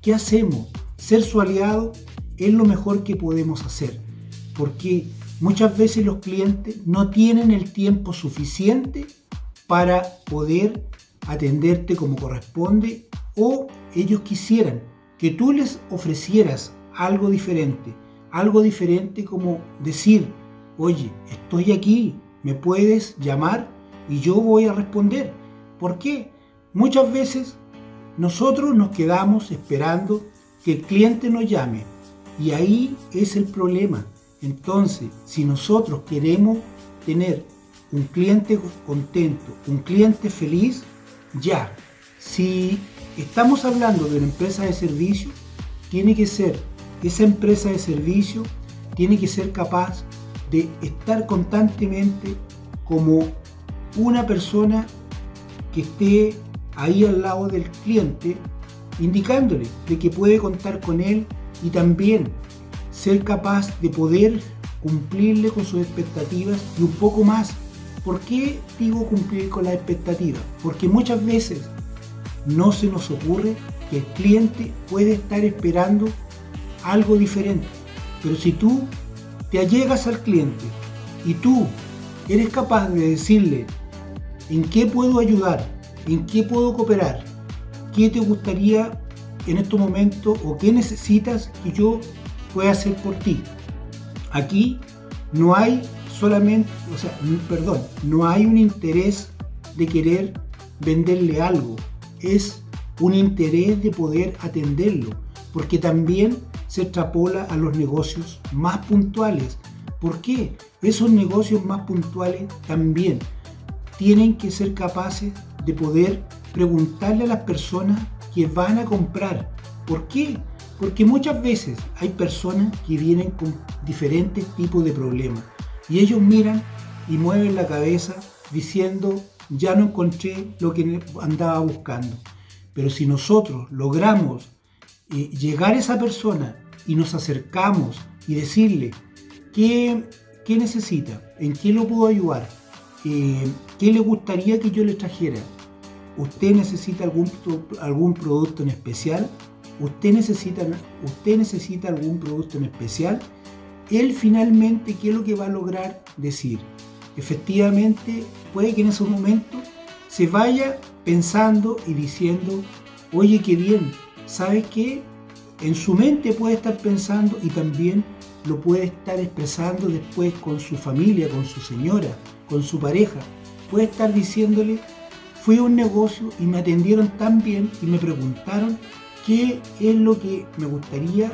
¿qué hacemos? Ser su aliado es lo mejor que podemos hacer, porque muchas veces los clientes no tienen el tiempo suficiente para poder atenderte como corresponde o ellos quisieran que tú les ofrecieras algo diferente, algo diferente como decir, oye, estoy aquí, me puedes llamar y yo voy a responder. ¿Por qué? Muchas veces nosotros nos quedamos esperando que el cliente nos llame y ahí es el problema. Entonces, si nosotros queremos tener un cliente contento, un cliente feliz, ya. Si estamos hablando de una empresa de servicio, tiene que ser, esa empresa de servicio tiene que ser capaz de estar constantemente como una persona que esté ahí al lado del cliente, indicándole de que puede contar con él y también ser capaz de poder cumplirle con sus expectativas y un poco más. ¿Por qué digo cumplir con las expectativas? Porque muchas veces no se nos ocurre que el cliente puede estar esperando algo diferente. Pero si tú te allegas al cliente y tú eres capaz de decirle en qué puedo ayudar, en qué puedo cooperar, qué te gustaría en estos momentos o qué necesitas que yo pueda hacer por ti. Aquí no hay solamente, o sea, perdón, no hay un interés de querer venderle algo, es un interés de poder atenderlo, porque también se extrapola a los negocios más puntuales. ¿Por qué? Esos negocios más puntuales también tienen que ser capaces de poder preguntarle a las personas que van a comprar. ¿Por qué? Porque muchas veces hay personas que vienen con diferentes tipos de problemas y ellos miran y mueven la cabeza diciendo, ya no encontré lo que andaba buscando. Pero si nosotros logramos eh, llegar a esa persona y nos acercamos y decirle qué, qué necesita, en qué lo puedo ayudar, eh, qué le gustaría que yo le trajera, usted necesita algún, algún producto en especial, usted necesita, usted necesita algún producto en especial, él finalmente, ¿qué es lo que va a lograr decir? Efectivamente, puede que en ese momento se vaya pensando y diciendo, oye, qué bien, ¿sabes qué? En su mente puede estar pensando y también lo puede estar expresando después con su familia, con su señora, con su pareja. Puede estar diciéndole, fui a un negocio y me atendieron tan bien y me preguntaron qué es lo que me gustaría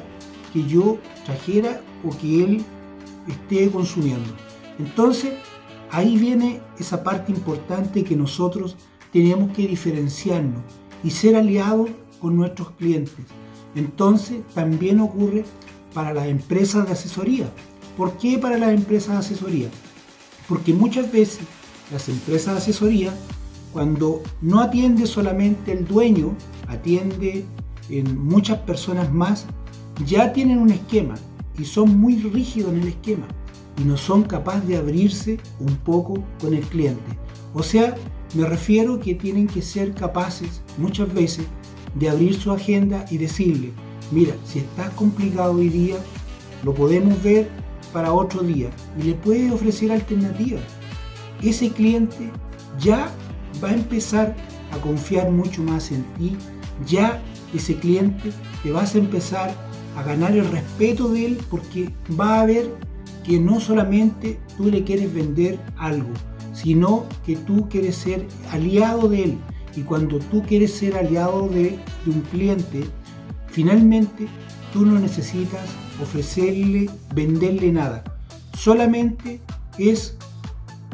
que yo trajera o que él esté consumiendo. Entonces, ahí viene esa parte importante que nosotros tenemos que diferenciarnos y ser aliados con nuestros clientes. Entonces, también ocurre para las empresas de asesoría. ¿Por qué para las empresas de asesoría? Porque muchas veces las empresas de asesoría, cuando no atiende solamente el dueño, atiende en muchas personas más, ya tienen un esquema y son muy rígidos en el esquema y no son capaces de abrirse un poco con el cliente. O sea, me refiero que tienen que ser capaces muchas veces de abrir su agenda y decirle, mira, si está complicado hoy día, lo podemos ver para otro día y le puede ofrecer alternativas. Ese cliente ya va a empezar a confiar mucho más en ti, ya ese cliente te vas a empezar a ganar el respeto de él porque va a ver que no solamente tú le quieres vender algo, sino que tú quieres ser aliado de él. Y cuando tú quieres ser aliado de, de un cliente, finalmente tú no necesitas ofrecerle, venderle nada. Solamente es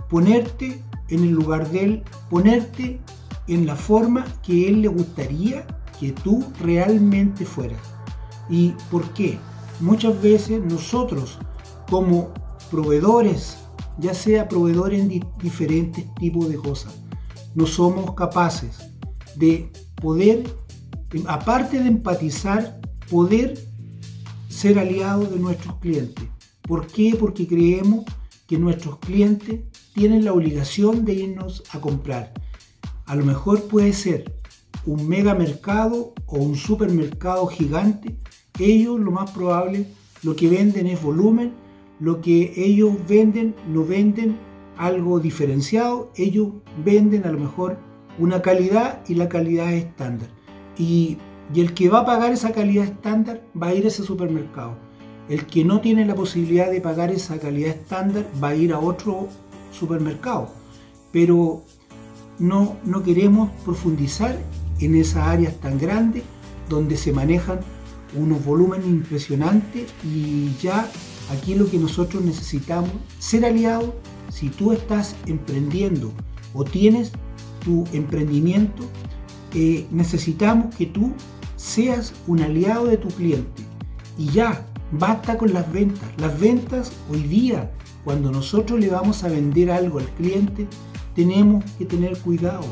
ponerte en el lugar de él, ponerte en la forma que él le gustaría que tú realmente fueras. ¿Y por qué? Muchas veces nosotros como proveedores, ya sea proveedores en diferentes tipos de cosas, no somos capaces de poder, aparte de empatizar, poder ser aliados de nuestros clientes. ¿Por qué? Porque creemos que nuestros clientes tienen la obligación de irnos a comprar. A lo mejor puede ser un megamercado o un supermercado gigante, ellos lo más probable, lo que venden es volumen, lo que ellos venden, no venden algo diferenciado, ellos venden a lo mejor una calidad y la calidad es estándar. Y, el que va a pagar esa calidad estándar va a ir a ese supermercado. El que no tiene la posibilidad de pagar esa calidad estándar va a ir a otro supermercado. Pero no, no queremos profundizar en esas áreas tan grandes donde se manejan unos volúmenes impresionantes y ya aquí lo que nosotros necesitamos ser aliados si tú estás emprendiendo o tienes tu emprendimiento eh, necesitamos que tú seas un aliado de tu cliente y ya basta con las ventas las ventas hoy día cuando nosotros le vamos a vender algo al cliente tenemos que tener cuidado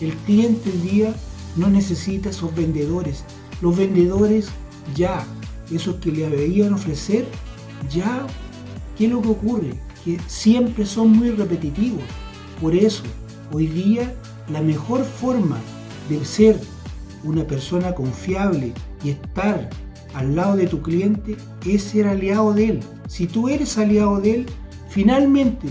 el cliente hoy día no necesita esos vendedores. Los vendedores ya, esos que le veían ofrecer, ya, ¿qué es lo que ocurre? Que siempre son muy repetitivos. Por eso, hoy día, la mejor forma de ser una persona confiable y estar al lado de tu cliente es ser aliado de él. Si tú eres aliado de él, finalmente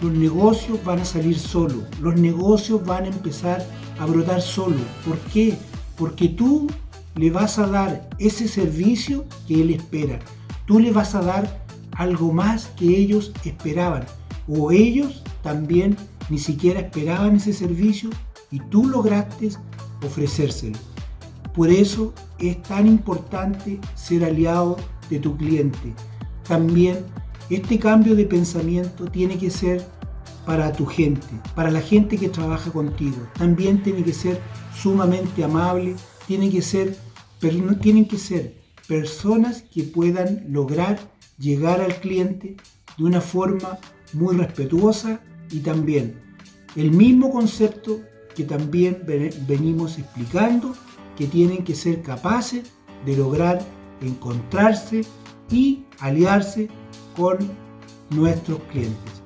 los negocios van a salir solos, los negocios van a empezar a brotar solo. ¿Por qué? Porque tú le vas a dar ese servicio que él espera. Tú le vas a dar algo más que ellos esperaban. O ellos también ni siquiera esperaban ese servicio y tú lograste ofrecérselo. Por eso es tan importante ser aliado de tu cliente. También este cambio de pensamiento tiene que ser para tu gente, para la gente que trabaja contigo. También tiene que ser sumamente amable, tiene que ser, pero tienen que ser personas que puedan lograr llegar al cliente de una forma muy respetuosa y también el mismo concepto que también venimos explicando, que tienen que ser capaces de lograr encontrarse y aliarse con nuestros clientes.